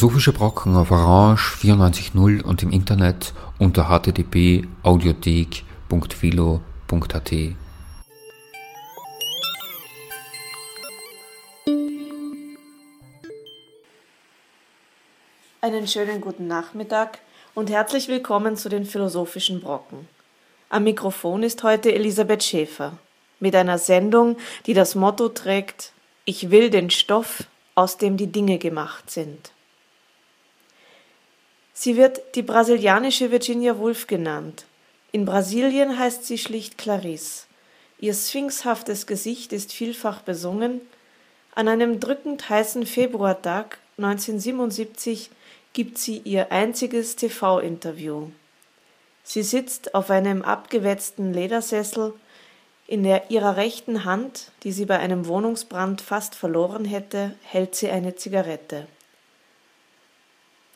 Philosophische Brocken auf Orange 94.0 und im Internet unter http audiothek.philo.at. Einen schönen guten Nachmittag und herzlich willkommen zu den Philosophischen Brocken. Am Mikrofon ist heute Elisabeth Schäfer mit einer Sendung, die das Motto trägt Ich will den Stoff, aus dem die Dinge gemacht sind. Sie wird die brasilianische Virginia Woolf genannt. In Brasilien heißt sie schlicht Clarisse. Ihr sphinxhaftes Gesicht ist vielfach besungen. An einem drückend heißen Februartag 1977 gibt sie ihr einziges TV-Interview. Sie sitzt auf einem abgewetzten Ledersessel, in der ihrer rechten Hand, die sie bei einem Wohnungsbrand fast verloren hätte, hält sie eine Zigarette.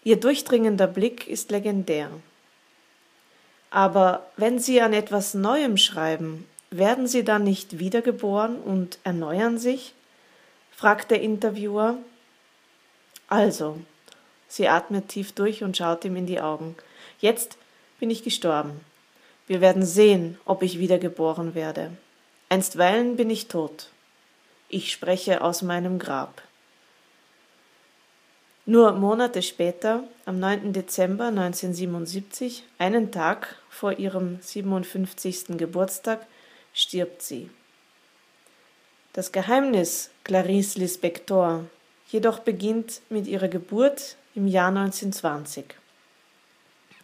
Ihr durchdringender Blick ist legendär. Aber wenn Sie an etwas Neuem schreiben, werden Sie dann nicht wiedergeboren und erneuern sich? fragt der Interviewer. Also, sie atmet tief durch und schaut ihm in die Augen. Jetzt bin ich gestorben. Wir werden sehen, ob ich wiedergeboren werde. Einstweilen bin ich tot. Ich spreche aus meinem Grab. Nur Monate später, am 9. Dezember 1977, einen Tag vor ihrem 57. Geburtstag, stirbt sie. Das Geheimnis Clarice Lispector jedoch beginnt mit ihrer Geburt im Jahr 1920.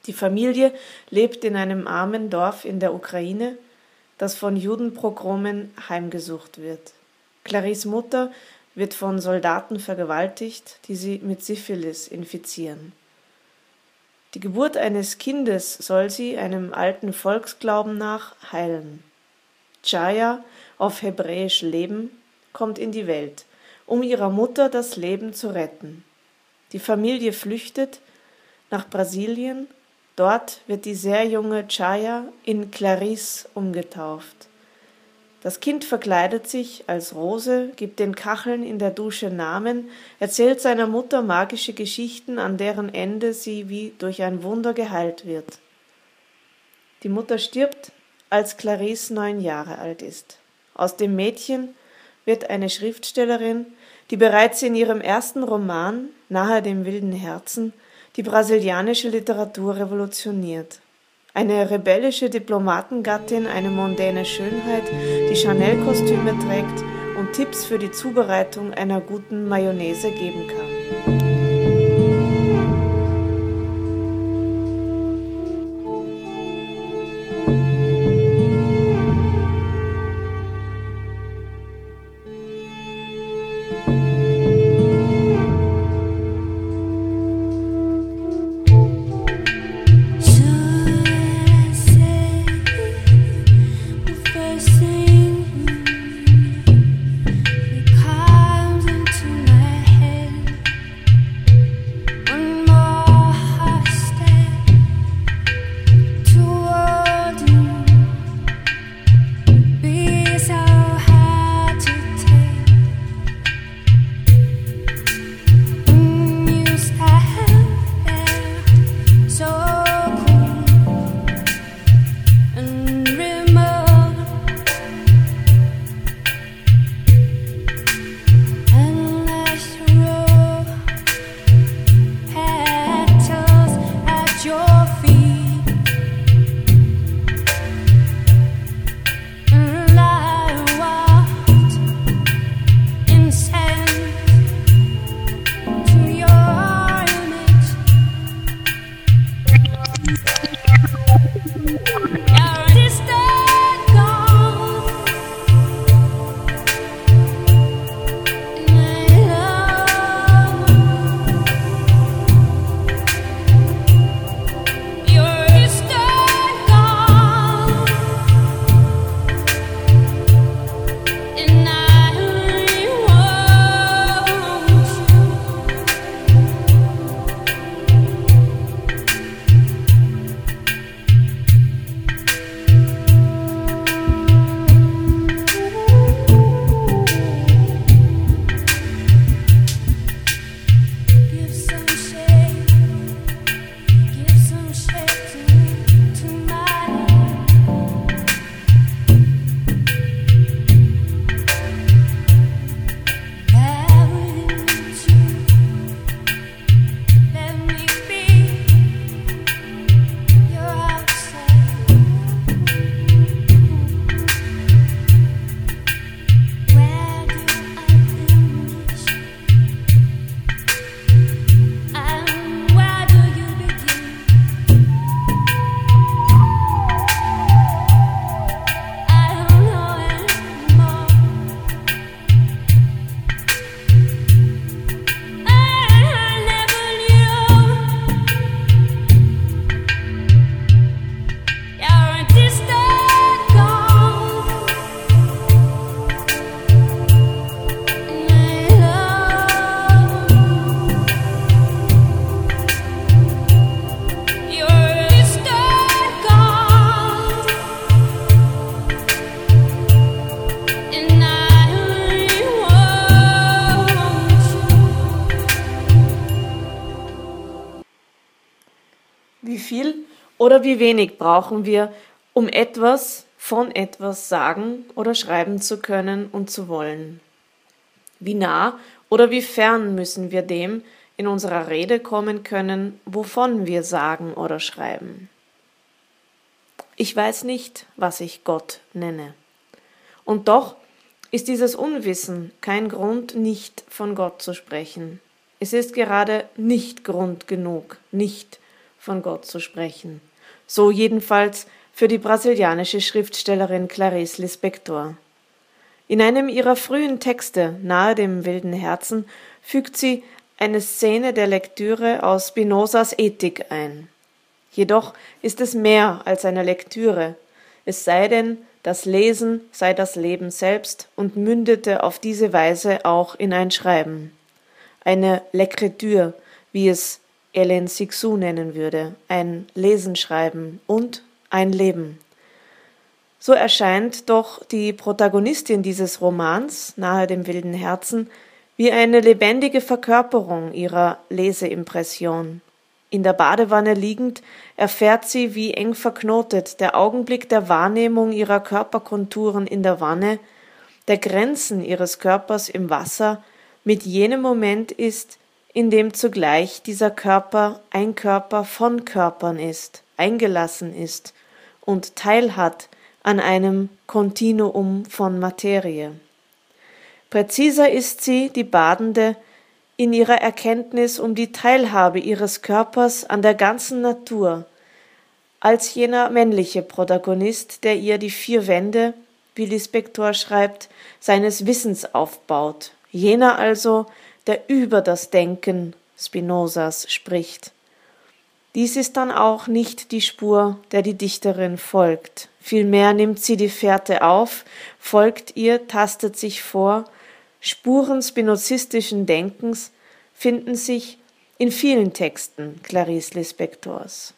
Die Familie lebt in einem armen Dorf in der Ukraine, das von Judenprogromen heimgesucht wird. Clarice Mutter wird von Soldaten vergewaltigt, die sie mit Syphilis infizieren. Die Geburt eines Kindes soll sie einem alten Volksglauben nach heilen. Chaya, auf Hebräisch Leben, kommt in die Welt, um ihrer Mutter das Leben zu retten. Die Familie flüchtet nach Brasilien, dort wird die sehr junge Chaya in Clarice umgetauft. Das Kind verkleidet sich als Rose, gibt den Kacheln in der Dusche Namen, erzählt seiner Mutter magische Geschichten, an deren Ende sie wie durch ein Wunder geheilt wird. Die Mutter stirbt, als Clarisse neun Jahre alt ist. Aus dem Mädchen wird eine Schriftstellerin, die bereits in ihrem ersten Roman, Nahe dem wilden Herzen, die brasilianische Literatur revolutioniert. Eine rebellische Diplomatengattin, eine mondäne Schönheit, die Chanel-Kostüme trägt und Tipps für die Zubereitung einer guten Mayonnaise geben kann. Oder wie wenig brauchen wir, um etwas von etwas sagen oder schreiben zu können und zu wollen? Wie nah oder wie fern müssen wir dem in unserer Rede kommen können, wovon wir sagen oder schreiben? Ich weiß nicht, was ich Gott nenne. Und doch ist dieses Unwissen kein Grund, nicht von Gott zu sprechen. Es ist gerade nicht Grund genug, nicht von Gott zu sprechen. So jedenfalls für die brasilianische Schriftstellerin Clarice Lispector. In einem ihrer frühen Texte, nahe dem wilden Herzen, fügt sie eine Szene der Lektüre aus Spinozas Ethik ein. Jedoch ist es mehr als eine Lektüre, es sei denn, das Lesen sei das Leben selbst und mündete auf diese Weise auch in ein Schreiben. Eine L'écriture, wie es Hélène Sixou nennen würde, ein Lesenschreiben und ein Leben. So erscheint doch die Protagonistin dieses Romans, nahe dem wilden Herzen, wie eine lebendige Verkörperung ihrer Leseimpression. In der Badewanne liegend erfährt sie, wie eng verknotet der Augenblick der Wahrnehmung ihrer Körperkonturen in der Wanne, der Grenzen ihres Körpers im Wasser, mit jenem Moment ist, in dem zugleich dieser Körper ein Körper von Körpern ist, eingelassen ist und teilhat an einem Kontinuum von Materie. Präziser ist sie, die Badende, in ihrer Erkenntnis um die Teilhabe ihres Körpers an der ganzen Natur, als jener männliche Protagonist, der ihr die vier Wände, wie Lispector schreibt, seines Wissens aufbaut, jener also, der über das Denken Spinozas spricht. Dies ist dann auch nicht die Spur, der die Dichterin folgt. Vielmehr nimmt sie die Fährte auf, folgt ihr, tastet sich vor Spuren spinozistischen Denkens finden sich in vielen Texten Clarice Lispectors.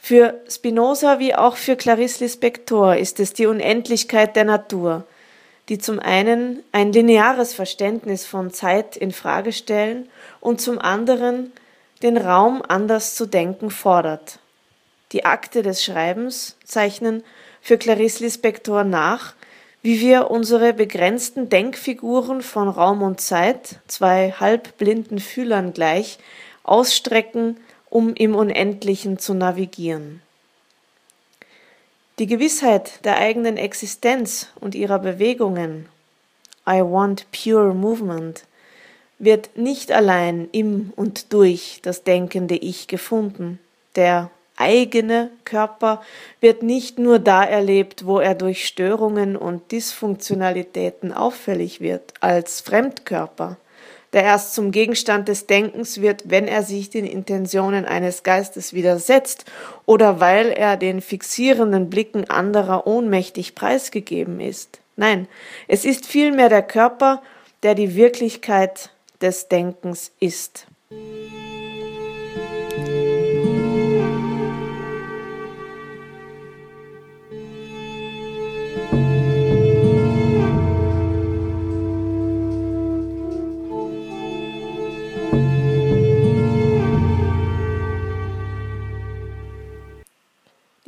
Für Spinoza wie auch für Clarice Lispector ist es die Unendlichkeit der Natur, die zum einen ein lineares Verständnis von Zeit in Frage stellen und zum anderen den Raum anders zu denken fordert. Die Akte des Schreibens zeichnen für Clarice Lispector nach, wie wir unsere begrenzten Denkfiguren von Raum und Zeit, zwei halbblinden Fühlern gleich, ausstrecken, um im Unendlichen zu navigieren. Die Gewissheit der eigenen Existenz und ihrer Bewegungen, I want pure movement, wird nicht allein im und durch das denkende Ich gefunden, der eigene Körper wird nicht nur da erlebt, wo er durch Störungen und Dysfunktionalitäten auffällig wird, als Fremdkörper, der erst zum Gegenstand des Denkens wird, wenn er sich den Intentionen eines Geistes widersetzt oder weil er den fixierenden Blicken anderer ohnmächtig preisgegeben ist. Nein, es ist vielmehr der Körper, der die Wirklichkeit des Denkens ist.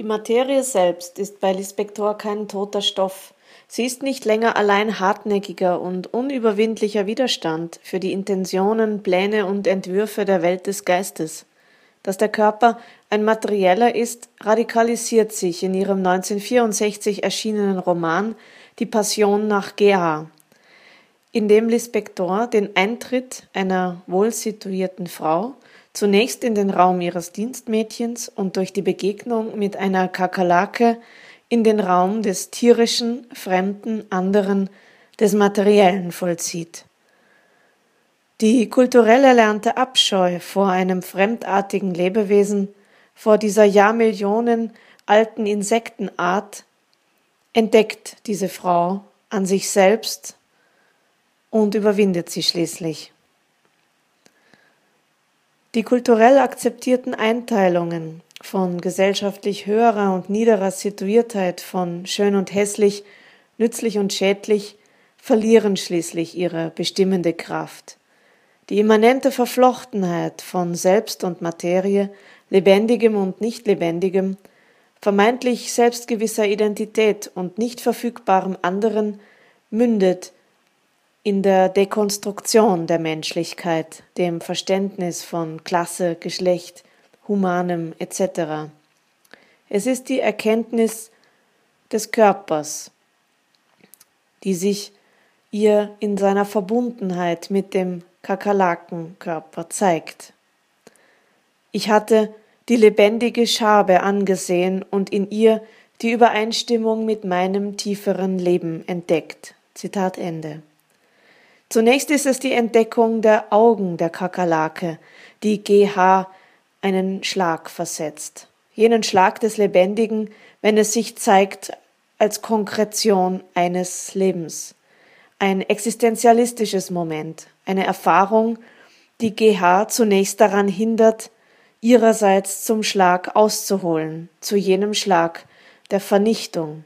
Materie selbst ist bei Lispector kein toter Stoff. Sie ist nicht länger allein hartnäckiger und unüberwindlicher Widerstand für die Intentionen, Pläne und Entwürfe der Welt des Geistes. Dass der Körper ein materieller ist, radikalisiert sich in ihrem 1964 erschienenen Roman Die Passion nach Gea, in dem Lispector den Eintritt einer wohlsituierten Frau zunächst in den Raum ihres Dienstmädchens und durch die Begegnung mit einer Kakerlake in den Raum des tierischen, fremden, anderen, des materiellen vollzieht. Die kulturell erlernte Abscheu vor einem fremdartigen Lebewesen, vor dieser Jahrmillionen alten Insektenart, entdeckt diese Frau an sich selbst und überwindet sie schließlich. Die kulturell akzeptierten Einteilungen von gesellschaftlich höherer und niederer Situiertheit, von schön und hässlich, nützlich und schädlich, verlieren schließlich ihre bestimmende Kraft. Die immanente Verflochtenheit von Selbst und Materie, Lebendigem und Nicht-Lebendigem, vermeintlich selbstgewisser Identität und nicht verfügbarem anderen mündet in der Dekonstruktion der Menschlichkeit, dem Verständnis von Klasse, Geschlecht, Humanem etc. Es ist die Erkenntnis des Körpers, die sich ihr in seiner Verbundenheit mit dem Kakerlakenkörper zeigt. Ich hatte die lebendige Schabe angesehen und in ihr die Übereinstimmung mit meinem tieferen Leben entdeckt. Zitat Ende. Zunächst ist es die Entdeckung der Augen der Kakerlake, die GH einen Schlag versetzt. Jenen Schlag des Lebendigen, wenn es sich zeigt als Konkretion eines Lebens. Ein existenzialistisches Moment, eine Erfahrung, die GH zunächst daran hindert, ihrerseits zum Schlag auszuholen, zu jenem Schlag der Vernichtung.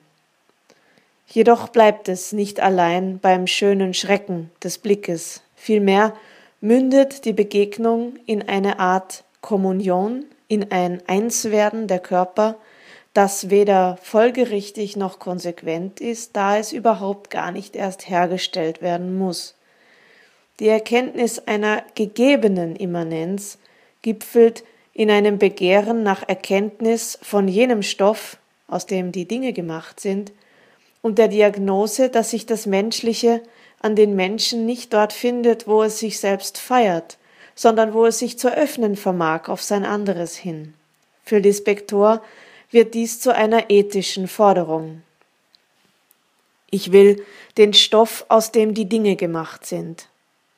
Jedoch bleibt es nicht allein beim schönen Schrecken des Blickes, vielmehr mündet die Begegnung in eine Art Kommunion, in ein Einswerden der Körper, das weder folgerichtig noch konsequent ist, da es überhaupt gar nicht erst hergestellt werden muss. Die Erkenntnis einer gegebenen Immanenz gipfelt in einem Begehren nach Erkenntnis von jenem Stoff, aus dem die Dinge gemacht sind, und der Diagnose, dass sich das Menschliche an den Menschen nicht dort findet, wo es sich selbst feiert, sondern wo es sich zu öffnen vermag auf sein anderes hin. Für Lispektor wird dies zu einer ethischen Forderung. Ich will den Stoff, aus dem die Dinge gemacht sind.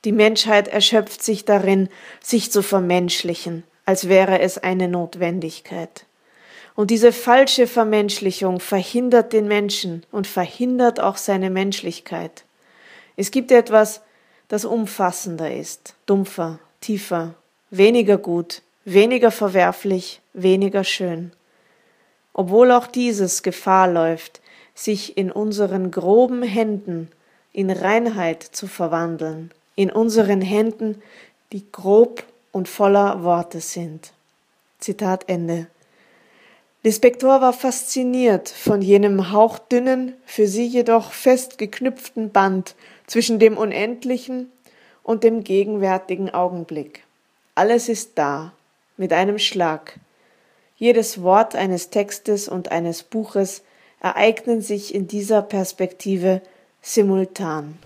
Die Menschheit erschöpft sich darin, sich zu vermenschlichen, als wäre es eine Notwendigkeit. Und diese falsche Vermenschlichung verhindert den Menschen und verhindert auch seine Menschlichkeit. Es gibt etwas, das umfassender ist, dumpfer, tiefer, weniger gut, weniger verwerflich, weniger schön. Obwohl auch dieses Gefahr läuft, sich in unseren groben Händen in Reinheit zu verwandeln, in unseren Händen, die grob und voller Worte sind. Zitat Ende. Lispektor war fasziniert von jenem hauchdünnen, für sie jedoch fest geknüpften Band zwischen dem Unendlichen und dem gegenwärtigen Augenblick. Alles ist da, mit einem Schlag. Jedes Wort eines Textes und eines Buches ereignen sich in dieser Perspektive simultan.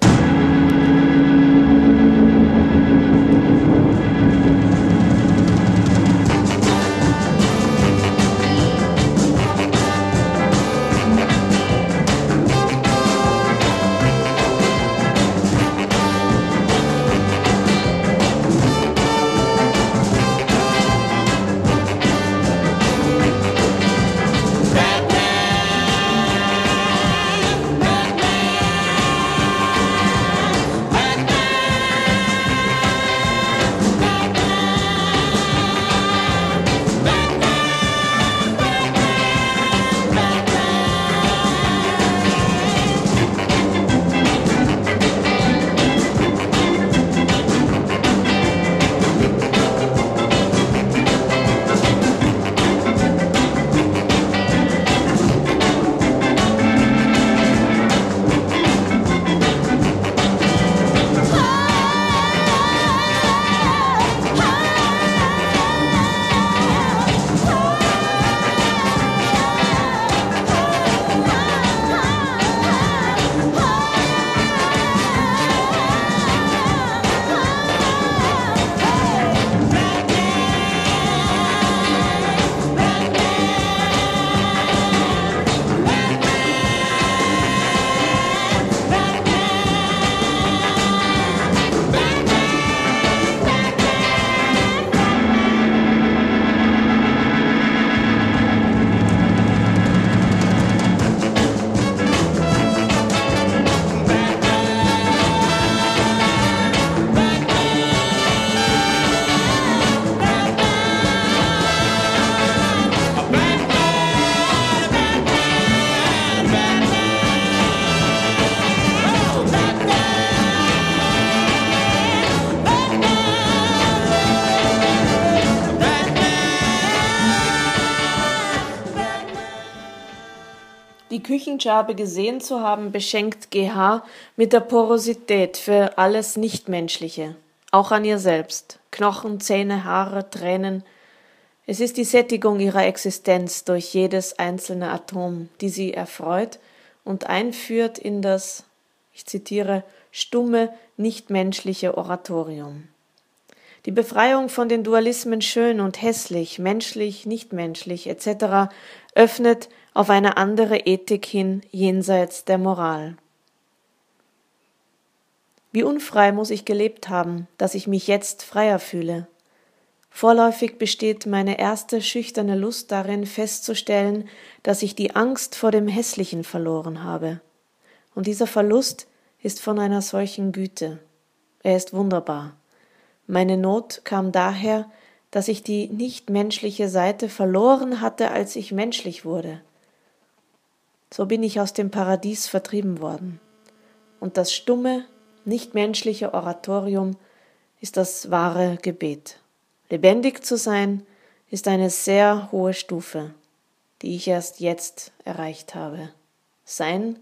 Küchenschabe gesehen zu haben, beschenkt GH mit der Porosität für alles Nichtmenschliche, auch an ihr selbst. Knochen, Zähne, Haare, Tränen. Es ist die Sättigung ihrer Existenz durch jedes einzelne Atom, die sie erfreut und einführt in das, ich zitiere, stumme, nichtmenschliche Oratorium. Die Befreiung von den Dualismen schön und hässlich, menschlich, nichtmenschlich etc. öffnet auf eine andere Ethik hin jenseits der Moral. Wie unfrei muss ich gelebt haben, dass ich mich jetzt freier fühle. Vorläufig besteht meine erste schüchterne Lust darin, festzustellen, dass ich die Angst vor dem Hässlichen verloren habe. Und dieser Verlust ist von einer solchen Güte. Er ist wunderbar. Meine Not kam daher, dass ich die nichtmenschliche Seite verloren hatte, als ich menschlich wurde. So bin ich aus dem Paradies vertrieben worden. Und das stumme, nichtmenschliche Oratorium ist das wahre Gebet. Lebendig zu sein ist eine sehr hohe Stufe, die ich erst jetzt erreicht habe. Sein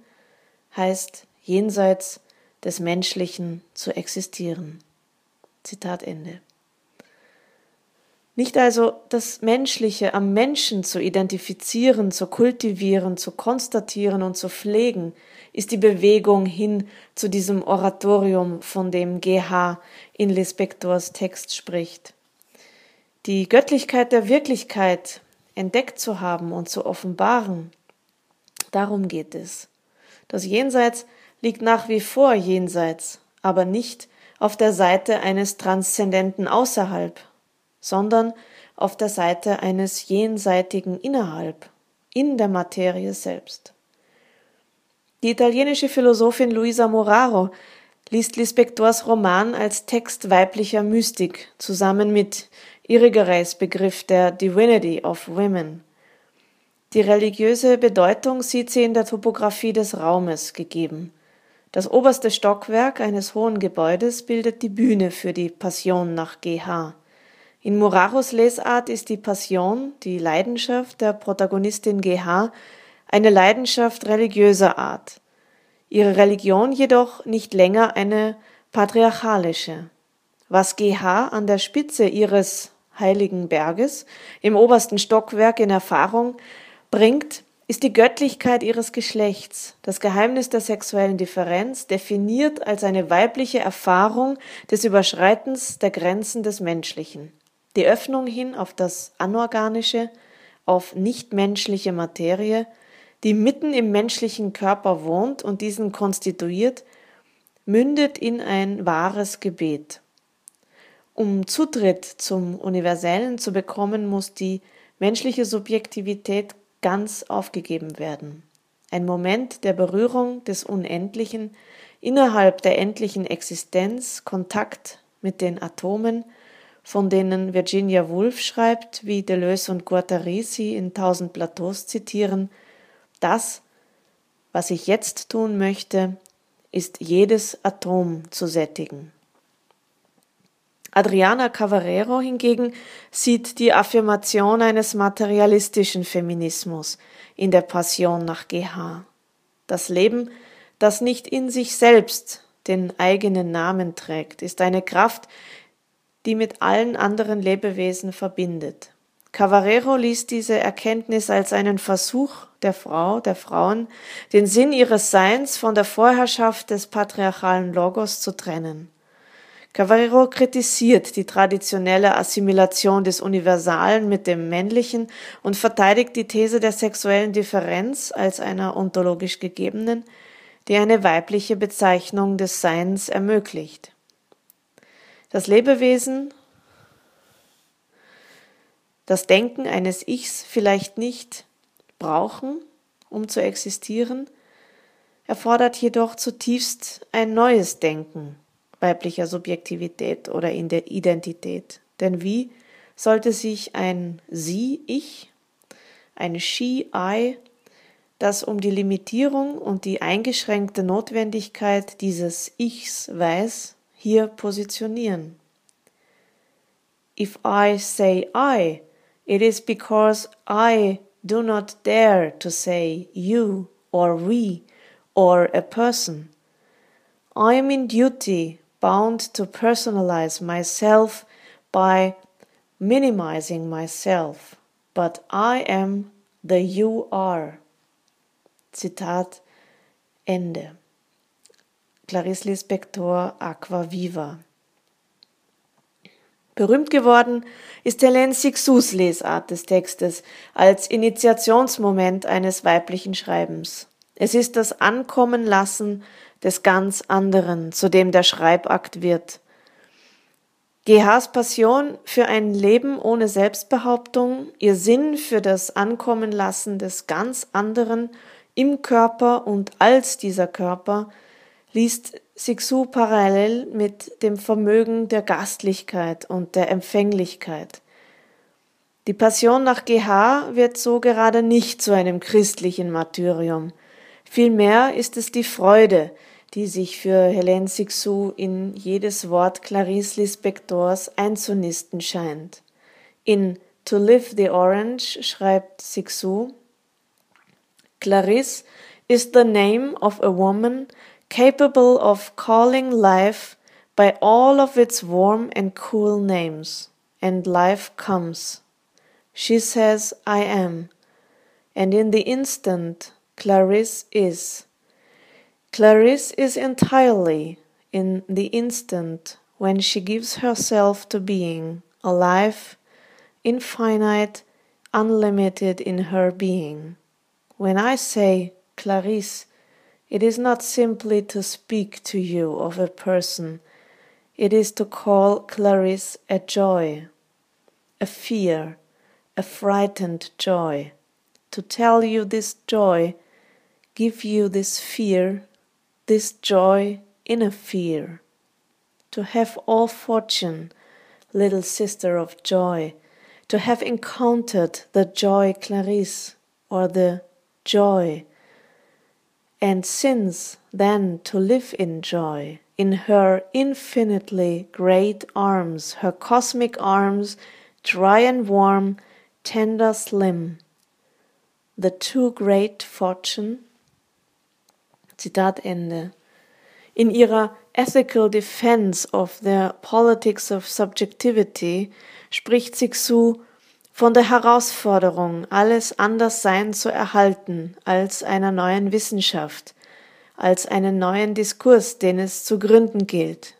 heißt jenseits des Menschlichen zu existieren. Zitat Ende. Nicht also das Menschliche am Menschen zu identifizieren, zu kultivieren, zu konstatieren und zu pflegen, ist die Bewegung hin zu diesem Oratorium, von dem GH in Lispectors Text spricht. Die Göttlichkeit der Wirklichkeit entdeckt zu haben und zu offenbaren, darum geht es. Das Jenseits liegt nach wie vor jenseits, aber nicht auf der Seite eines transzendenten Außerhalb, sondern auf der Seite eines jenseitigen Innerhalb, in der Materie selbst. Die italienische Philosophin Luisa Moraro liest Lispectors Roman als Text weiblicher Mystik zusammen mit Irigareys Begriff der Divinity of Women. Die religiöse Bedeutung sieht sie in der Topographie des Raumes gegeben. Das oberste Stockwerk eines hohen Gebäudes bildet die Bühne für die Passion nach GH. In Muraros Lesart ist die Passion, die Leidenschaft der Protagonistin GH, eine Leidenschaft religiöser Art, ihre Religion jedoch nicht länger eine patriarchalische. Was GH an der Spitze ihres heiligen Berges im obersten Stockwerk in Erfahrung bringt, ist die Göttlichkeit ihres Geschlechts, das Geheimnis der sexuellen Differenz, definiert als eine weibliche Erfahrung des Überschreitens der Grenzen des Menschlichen die Öffnung hin auf das Anorganische, auf nichtmenschliche Materie, die mitten im menschlichen Körper wohnt und diesen konstituiert, mündet in ein wahres Gebet. Um Zutritt zum Universellen zu bekommen, muss die menschliche Subjektivität ganz aufgegeben werden. Ein Moment der Berührung des Unendlichen innerhalb der endlichen Existenz, Kontakt mit den Atomen, von denen Virginia Woolf schreibt, wie Deleuze und Guattari sie in Tausend Plateaus zitieren, das, was ich jetzt tun möchte, ist jedes Atom zu sättigen. Adriana Cavarero hingegen sieht die Affirmation eines materialistischen Feminismus in der Passion nach GH. Das Leben, das nicht in sich selbst den eigenen Namen trägt, ist eine Kraft, die mit allen anderen Lebewesen verbindet. Cavarero liest diese Erkenntnis als einen Versuch der Frau, der Frauen, den Sinn ihres Seins von der Vorherrschaft des patriarchalen Logos zu trennen. Cavarero kritisiert die traditionelle Assimilation des Universalen mit dem Männlichen und verteidigt die These der sexuellen Differenz als einer ontologisch gegebenen, die eine weibliche Bezeichnung des Seins ermöglicht. Das Lebewesen, das Denken eines Ichs vielleicht nicht brauchen, um zu existieren, erfordert jedoch zutiefst ein neues Denken weiblicher Subjektivität oder in der Identität. Denn wie sollte sich ein Sie-Ich, ein She-I, das um die Limitierung und die eingeschränkte Notwendigkeit dieses Ichs weiß, hier positionieren. If I say I, it is because I do not dare to say you or we or a person. I am in duty bound to personalize myself by minimizing myself, but I am the you are. Zitat Ende. Clarice Lispector Aqua Viva. Berühmt geworden ist Helene Sixous Lesart des Textes als Initiationsmoment eines weiblichen Schreibens. Es ist das Ankommenlassen des ganz anderen, zu dem der Schreibakt wird. GHs Passion für ein Leben ohne Selbstbehauptung, ihr Sinn für das Ankommenlassen des ganz anderen im Körper und als dieser Körper, liest Sixu parallel mit dem Vermögen der Gastlichkeit und der Empfänglichkeit. Die Passion nach GH wird so gerade nicht zu einem christlichen Martyrium. Vielmehr ist es die Freude, die sich für Helene Sixou in jedes Wort Clarice Lispectors einzunisten scheint. In To Live the Orange schreibt Sixou, Clarice is the name of a woman capable of calling life by all of its warm and cool names, and life comes. She says, I am, and in the instant, Clarisse is. Clarisse is entirely in the instant when she gives herself to being alive, infinite, unlimited in her being. When I say Clarisse, it is not simply to speak to you of a person, it is to call Clarisse a joy, a fear, a frightened joy, to tell you this joy, give you this fear, this joy in a fear, to have all fortune, little sister of joy, to have encountered the joy Clarisse or the joy and since then to live in joy, in her infinitely great arms, her cosmic arms, dry and warm, tender, slim. The too great fortune. Zitat Ende. In ihrer Ethical Defense of the Politics of Subjectivity spricht Sixu von der Herausforderung, alles Anderssein zu erhalten als einer neuen Wissenschaft, als einen neuen Diskurs, den es zu gründen gilt.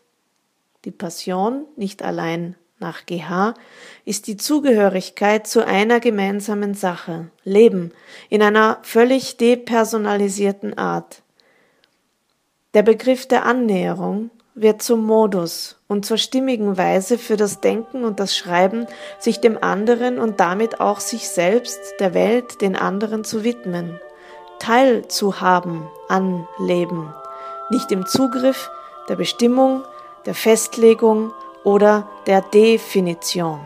Die Passion, nicht allein nach GH, ist die Zugehörigkeit zu einer gemeinsamen Sache, Leben, in einer völlig depersonalisierten Art. Der Begriff der Annäherung wird zum Modus und zur stimmigen Weise für das Denken und das Schreiben, sich dem anderen und damit auch sich selbst, der Welt, den anderen zu widmen, teilzuhaben an Leben, nicht im Zugriff, der Bestimmung, der Festlegung oder der Definition.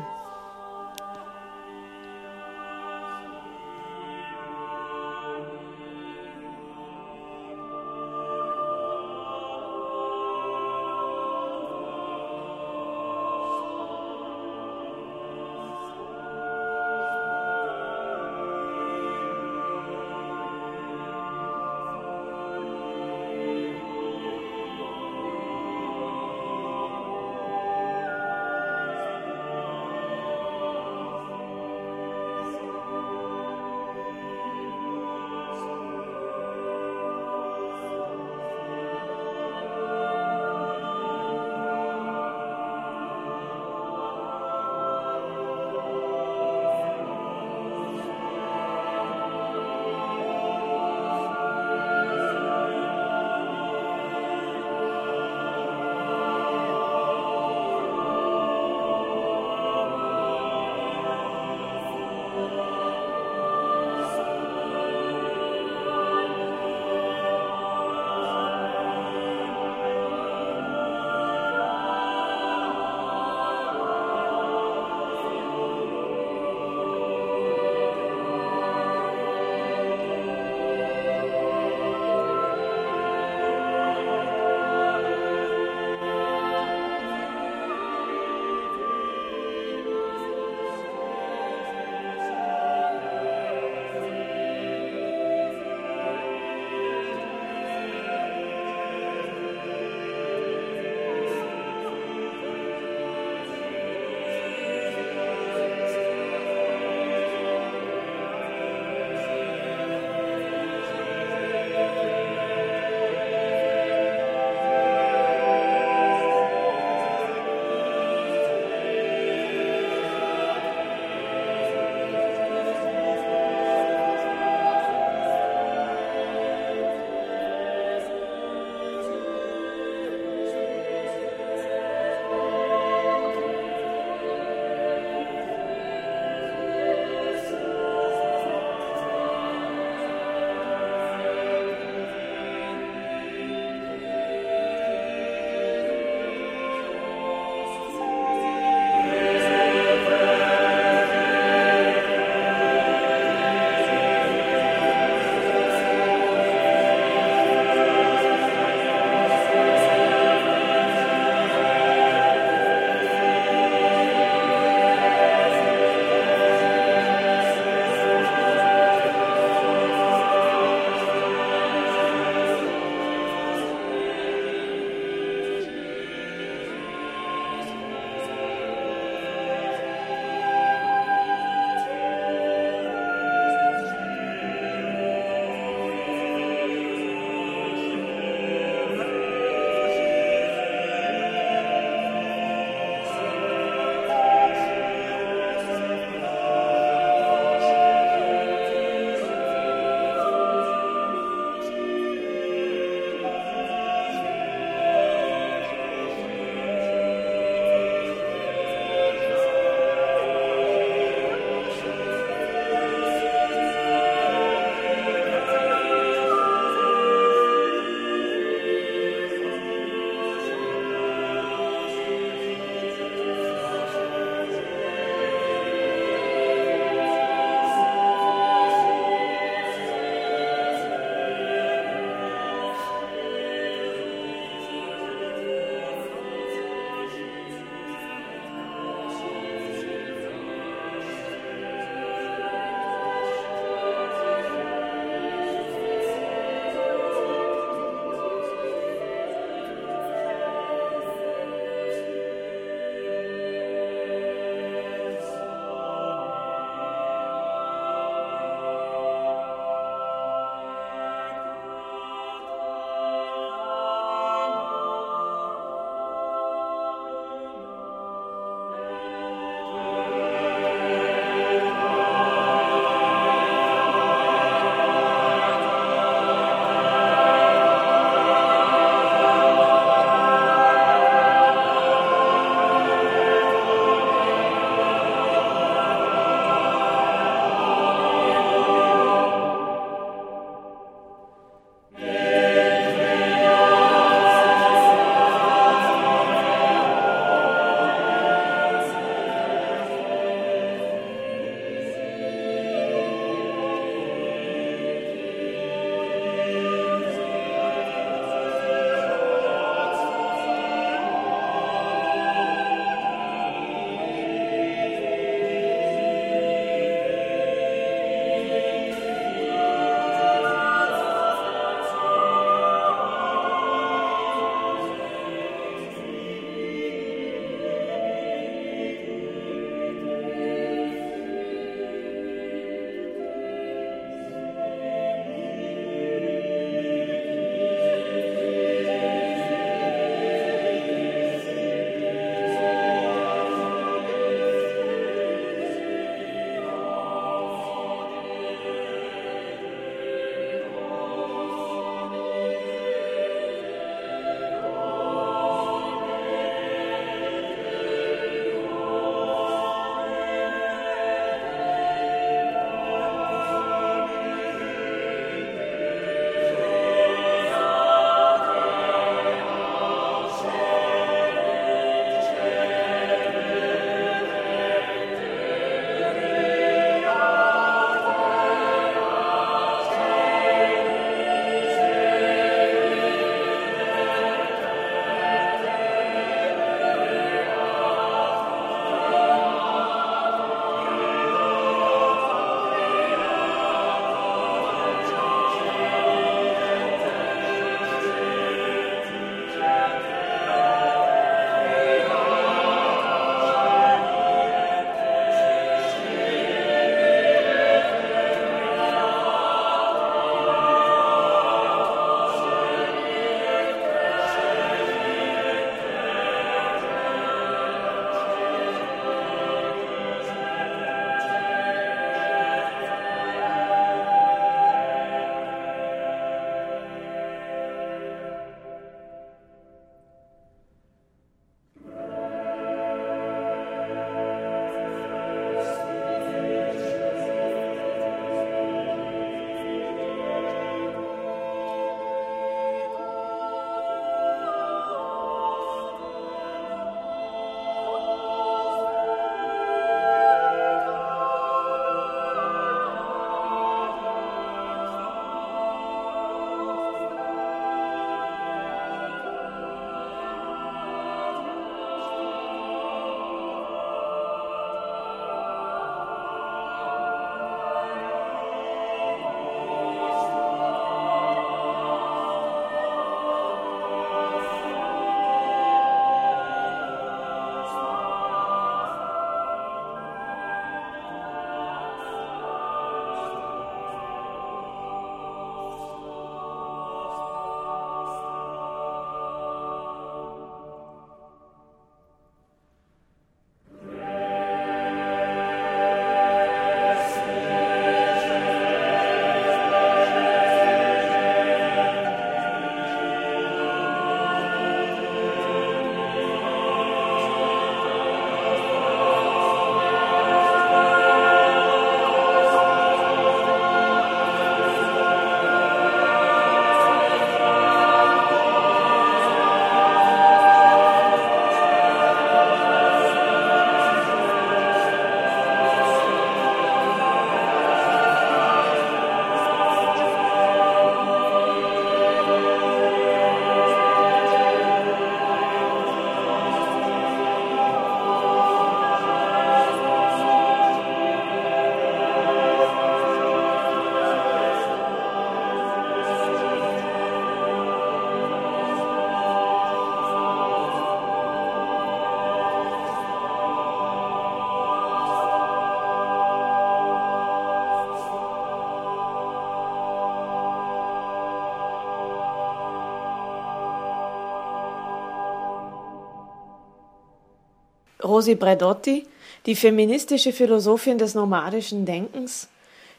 Rosi Bredotti, die feministische Philosophin des nomadischen Denkens,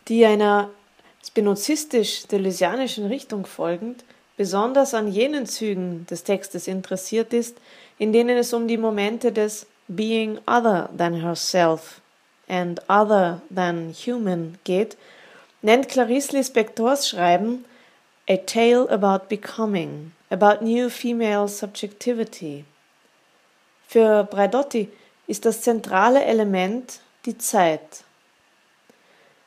die einer spinozistisch-deleuzianischen Richtung folgend besonders an jenen Zügen des Textes interessiert ist, in denen es um die Momente des Being other than herself and other than human geht, nennt Clarice Lispectors Schreiben A Tale About Becoming, About New Female Subjectivity. Für Braidotti ist das zentrale Element die Zeit.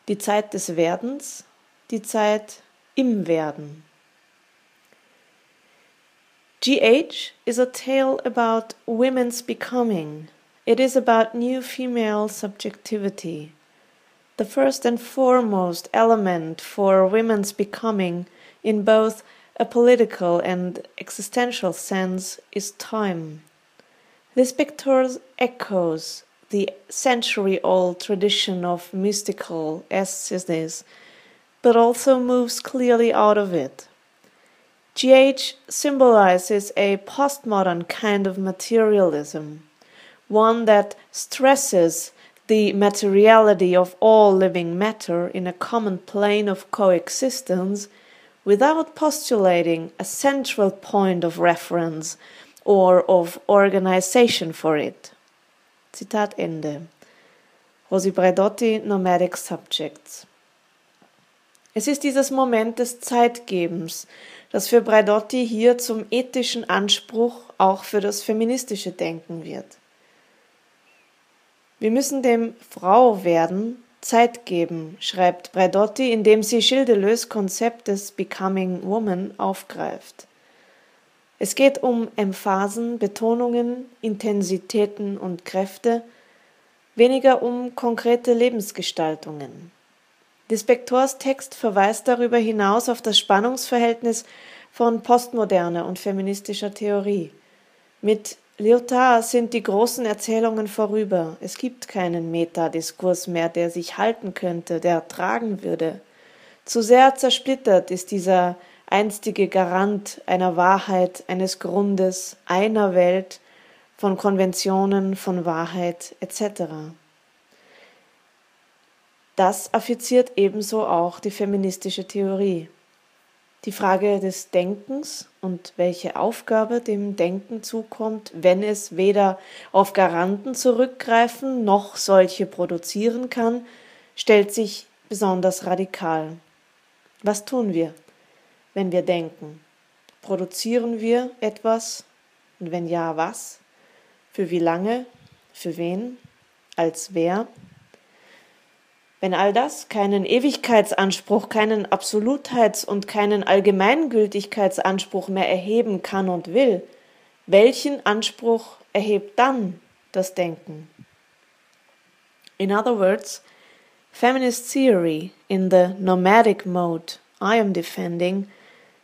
Die Zeit des Werdens, die Zeit im Werden. GH is a tale about women's becoming. It is about new female subjectivity. The first and foremost element for women's becoming, in both a political and existential sense, is time. This picture echoes the century old tradition of mystical aesthetics, but also moves clearly out of it. GH symbolizes a postmodern kind of materialism, one that stresses the materiality of all living matter in a common plane of coexistence without postulating a central point of reference or of organization for it. Zitat Ende. Rosi Bredotti, Nomadic Subjects. Es ist dieses Moment des Zeitgebens, das für Braidotti hier zum ethischen Anspruch auch für das feministische Denken wird. Wir müssen dem Frau werden Zeit geben, schreibt Braidotti, indem sie Gilles Konzept des Becoming Woman aufgreift. Es geht um Emphasen, Betonungen, Intensitäten und Kräfte, weniger um konkrete Lebensgestaltungen. Despektors Text verweist darüber hinaus auf das Spannungsverhältnis von postmoderner und feministischer Theorie. Mit Lyotard sind die großen Erzählungen vorüber. Es gibt keinen Metadiskurs mehr, der sich halten könnte, der tragen würde. Zu sehr zersplittert ist dieser einstige Garant einer Wahrheit, eines Grundes, einer Welt, von Konventionen, von Wahrheit etc. Das affiziert ebenso auch die feministische Theorie. Die Frage des Denkens und welche Aufgabe dem Denken zukommt, wenn es weder auf Garanten zurückgreifen noch solche produzieren kann, stellt sich besonders radikal. Was tun wir, wenn wir denken? Produzieren wir etwas? Und wenn ja, was? Für wie lange? Für wen? Als wer? Wenn all das keinen Ewigkeitsanspruch, keinen Absolutheits- und keinen Allgemeingültigkeitsanspruch mehr erheben kann und will, welchen Anspruch erhebt dann das Denken? In other words, feminist theory in the nomadic mode I am defending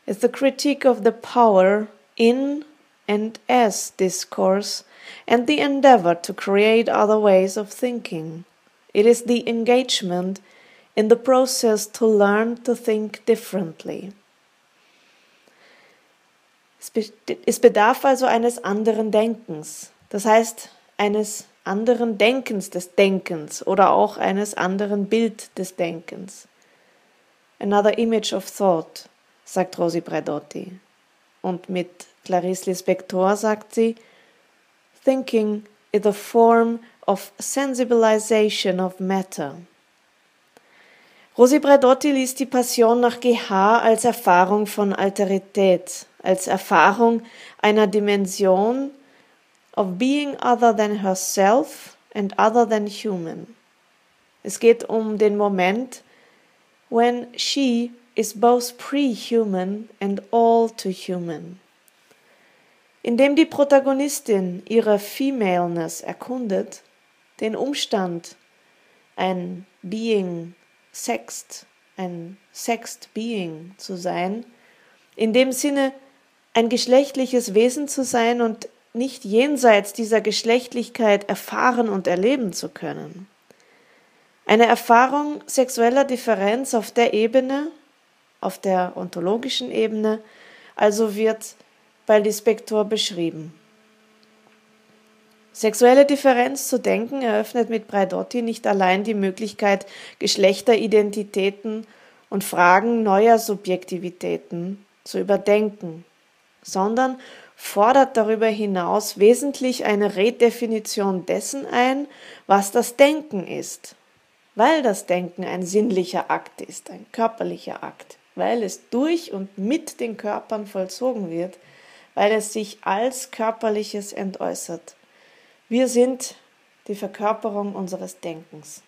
is the critique of the power in and as discourse and the endeavor to create other ways of thinking. It is the engagement in the process to learn to think differently. Es bedarf also eines anderen Denkens, das heißt eines anderen Denkens des Denkens oder auch eines anderen Bild des Denkens. Another image of thought, sagt Rosi Bredotti. Und mit Clarice Lispector sagt sie, Thinking is a form of sensibilization of matter. Rosi Bredotti liest die Passion nach GH als Erfahrung von Alterität, als Erfahrung einer Dimension of being other than herself and other than human. Es geht um den Moment, when she is both pre-human and all too human. Indem die Protagonistin ihre Femaleness erkundet, den Umstand, ein Being, Sext, ein Sext Being zu sein, in dem Sinne ein geschlechtliches Wesen zu sein und nicht jenseits dieser Geschlechtlichkeit erfahren und erleben zu können. Eine Erfahrung sexueller Differenz auf der Ebene, auf der ontologischen Ebene, also wird bei Lispector beschrieben. Sexuelle Differenz zu denken eröffnet mit Braidotti nicht allein die Möglichkeit, Geschlechteridentitäten und Fragen neuer Subjektivitäten zu überdenken, sondern fordert darüber hinaus wesentlich eine Redefinition dessen ein, was das Denken ist, weil das Denken ein sinnlicher Akt ist, ein körperlicher Akt, weil es durch und mit den Körpern vollzogen wird, weil es sich als körperliches entäußert. Wir sind die Verkörperung unseres Denkens.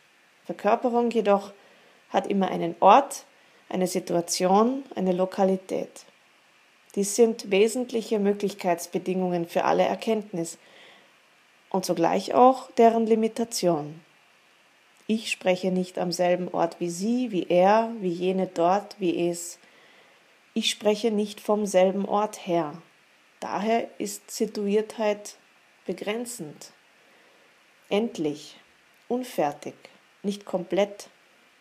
Verkörperung jedoch hat immer einen Ort, eine Situation, eine Lokalität. Dies sind wesentliche Möglichkeitsbedingungen für alle Erkenntnis und zugleich auch deren Limitation. Ich spreche nicht am selben Ort wie sie, wie er, wie jene dort, wie es. Ich spreche nicht vom selben Ort her. Daher ist Situiertheit begrenzend, endlich, unfertig, nicht komplett,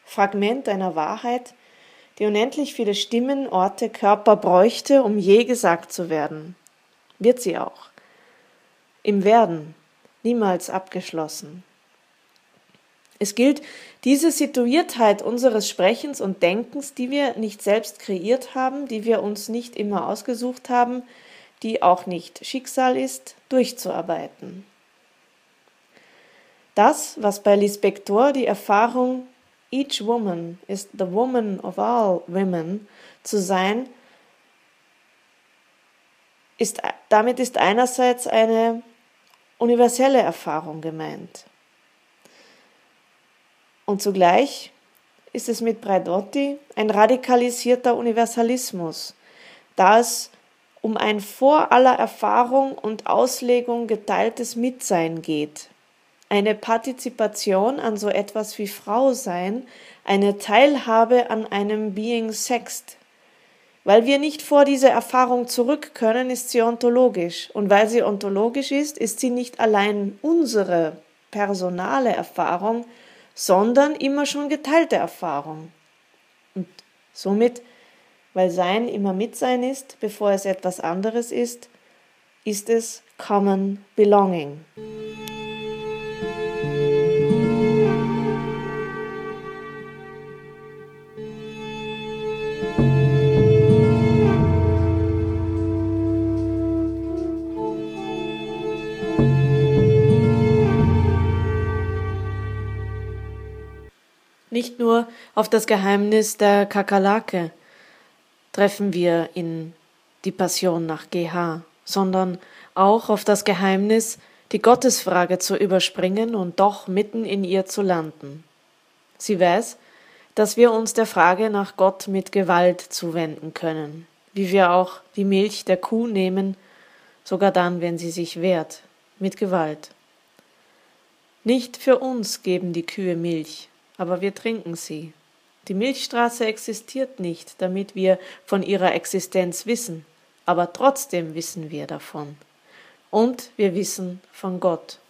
Fragment einer Wahrheit, die unendlich viele Stimmen, Orte, Körper bräuchte, um je gesagt zu werden. Wird sie auch. Im Werden, niemals abgeschlossen. Es gilt diese Situiertheit unseres Sprechens und Denkens, die wir nicht selbst kreiert haben, die wir uns nicht immer ausgesucht haben, die auch nicht Schicksal ist, durchzuarbeiten. Das, was bei Lispector die Erfahrung Each woman is the woman of all women zu sein, ist, damit ist einerseits eine universelle Erfahrung gemeint. Und zugleich ist es mit Braidotti ein radikalisierter Universalismus, da es um ein vor aller Erfahrung und Auslegung geteiltes Mitsein geht. Eine Partizipation an so etwas wie Frau sein, eine Teilhabe an einem Being Sext. Weil wir nicht vor diese Erfahrung zurück können, ist sie ontologisch. Und weil sie ontologisch ist, ist sie nicht allein unsere personale Erfahrung, sondern immer schon geteilte Erfahrung. Und somit weil Sein immer Mitsein ist, bevor es etwas anderes ist, ist es Common Belonging. Nicht nur auf das Geheimnis der Kakerlake, treffen wir in die Passion nach GH, sondern auch auf das Geheimnis, die Gottesfrage zu überspringen und doch mitten in ihr zu landen. Sie weiß, dass wir uns der Frage nach Gott mit Gewalt zuwenden können, wie wir auch die Milch der Kuh nehmen, sogar dann, wenn sie sich wehrt, mit Gewalt. Nicht für uns geben die Kühe Milch, aber wir trinken sie, die Milchstraße existiert nicht, damit wir von ihrer Existenz wissen, aber trotzdem wissen wir davon. Und wir wissen von Gott.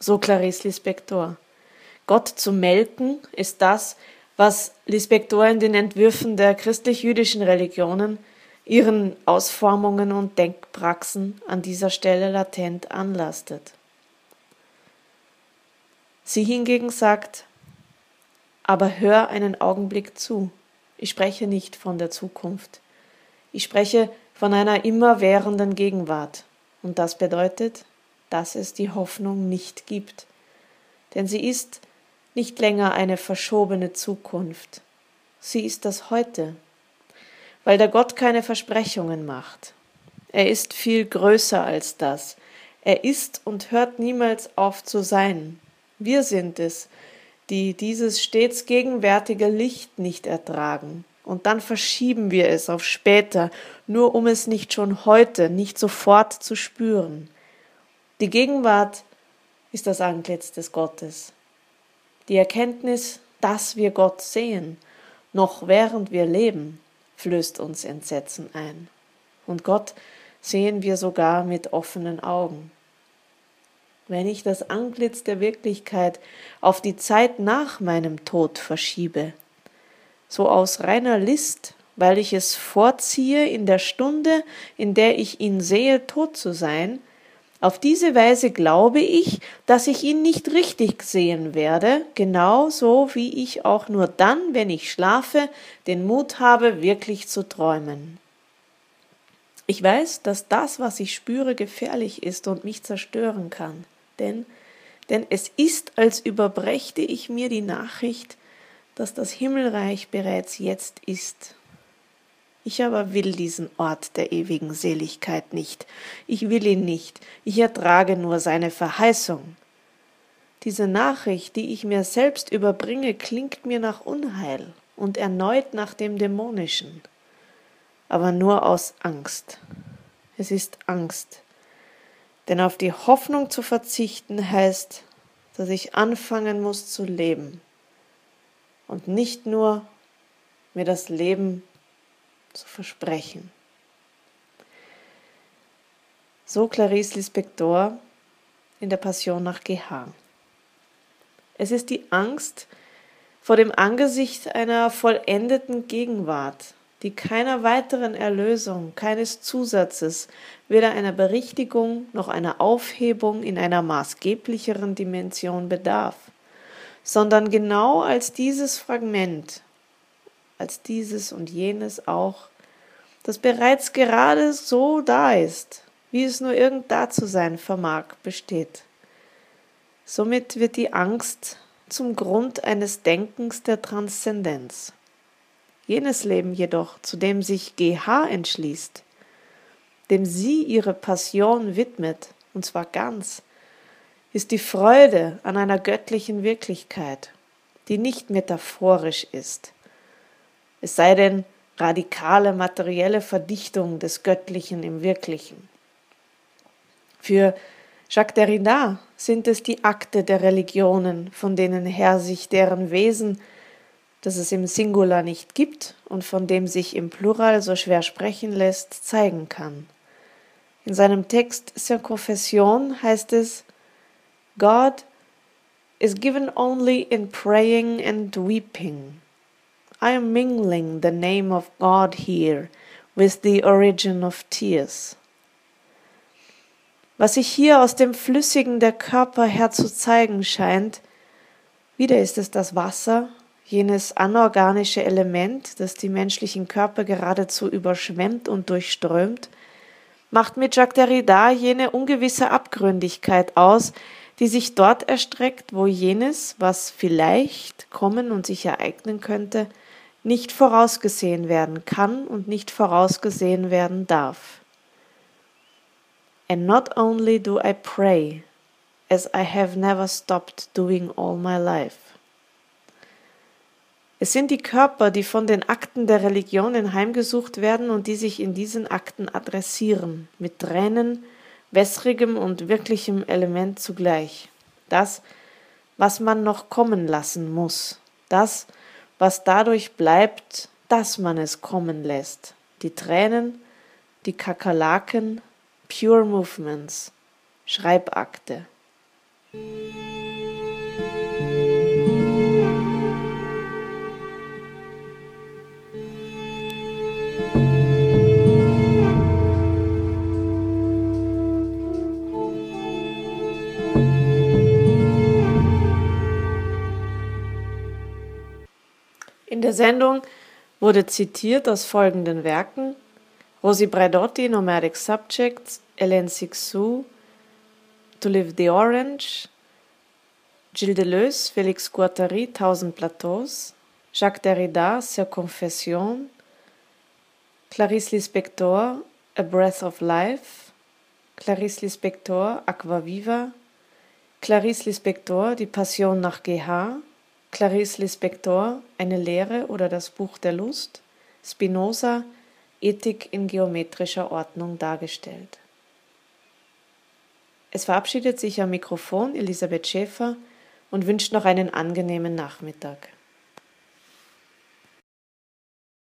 So Clarice Lispector. Gott zu melken ist das, was Lispector in den Entwürfen der christlich-jüdischen Religionen, ihren Ausformungen und Denkpraxen an dieser Stelle latent anlastet. Sie hingegen sagt, aber hör einen Augenblick zu. Ich spreche nicht von der Zukunft. Ich spreche von einer immerwährenden Gegenwart. Und das bedeutet, dass es die Hoffnung nicht gibt. Denn sie ist nicht länger eine verschobene Zukunft. Sie ist das Heute. Weil der Gott keine Versprechungen macht. Er ist viel größer als das. Er ist und hört niemals auf zu sein. Wir sind es, die dieses stets gegenwärtige Licht nicht ertragen. Und dann verschieben wir es auf später, nur um es nicht schon heute, nicht sofort zu spüren. Die Gegenwart ist das Antlitz des Gottes. Die Erkenntnis, dass wir Gott sehen, noch während wir leben, flößt uns Entsetzen ein. Und Gott sehen wir sogar mit offenen Augen wenn ich das Antlitz der Wirklichkeit auf die Zeit nach meinem Tod verschiebe, so aus reiner List, weil ich es vorziehe, in der Stunde, in der ich ihn sehe, tot zu sein, Auf diese Weise glaube ich, dass ich ihn nicht richtig sehen werde, genauso wie ich auch nur dann, wenn ich schlafe, den Mut habe, wirklich zu träumen. Ich weiß, dass das, was ich spüre, gefährlich ist und mich zerstören kann, denn, denn es ist, als überbrächte ich mir die Nachricht, dass das Himmelreich bereits jetzt ist. Ich aber will diesen Ort der ewigen Seligkeit nicht. Ich will ihn nicht. Ich ertrage nur seine Verheißung. Diese Nachricht, die ich mir selbst überbringe, klingt mir nach Unheil und erneut nach dem Dämonischen. Aber nur aus Angst. Es ist Angst. Denn auf die Hoffnung zu verzichten heißt, dass ich anfangen muss zu leben und nicht nur mir das Leben zu versprechen. So Clarice Lispector in der Passion nach GH. Es ist die Angst vor dem Angesicht einer vollendeten Gegenwart, die keiner weiteren Erlösung, keines Zusatzes, weder einer Berichtigung noch einer Aufhebung in einer maßgeblicheren Dimension bedarf, sondern genau als dieses Fragment als dieses und jenes auch, das bereits gerade so da ist, wie es nur irgend da zu sein vermag, besteht. Somit wird die Angst zum Grund eines Denkens der Transzendenz. Jenes Leben jedoch, zu dem sich GH entschließt, dem sie ihre Passion widmet, und zwar ganz, ist die Freude an einer göttlichen Wirklichkeit, die nicht metaphorisch ist, es sei denn radikale materielle Verdichtung des Göttlichen im Wirklichen. Für Jacques Derrida sind es die Akte der Religionen, von denen her sich deren Wesen, das es im Singular nicht gibt und von dem sich im Plural so schwer sprechen lässt, zeigen kann. In seinem Text Circonfession heißt es God is given only in praying and weeping. I am mingling the name of God here with the origin of tears. Was sich hier aus dem Flüssigen der Körper her zu zeigen scheint, wieder ist es das Wasser, jenes anorganische Element, das die menschlichen Körper geradezu überschwemmt und durchströmt, macht mit Jacques Derrida jene ungewisse Abgründigkeit aus, die sich dort erstreckt, wo jenes, was vielleicht kommen und sich ereignen könnte, nicht vorausgesehen werden kann und nicht vorausgesehen werden darf. And not only do I pray, as I have never stopped doing all my life. Es sind die Körper, die von den Akten der Religionen heimgesucht werden und die sich in diesen Akten adressieren, mit Tränen, wässrigem und wirklichem Element zugleich. Das, was man noch kommen lassen muss, das, was dadurch bleibt, dass man es kommen lässt. Die Tränen, die Kakerlaken, Pure Movements, Schreibakte. Der Sendung wurde zitiert aus folgenden Werken. Rosi Braidotti, Nomadic Subjects, Hélène Sixou, To Live the Orange, Gilles Deleuze, Félix Guattari, Tausend Plateaus, Jacques Derrida, Circonfession, Clarice Lispector, A Breath of Life, Clarice Lispector, Aqua Viva, Clarice Lispector, Die Passion nach GH, Clarice Lispector Eine Lehre oder das Buch der Lust, Spinoza Ethik in geometrischer Ordnung dargestellt. Es verabschiedet sich am Mikrofon Elisabeth Schäfer und wünscht noch einen angenehmen Nachmittag.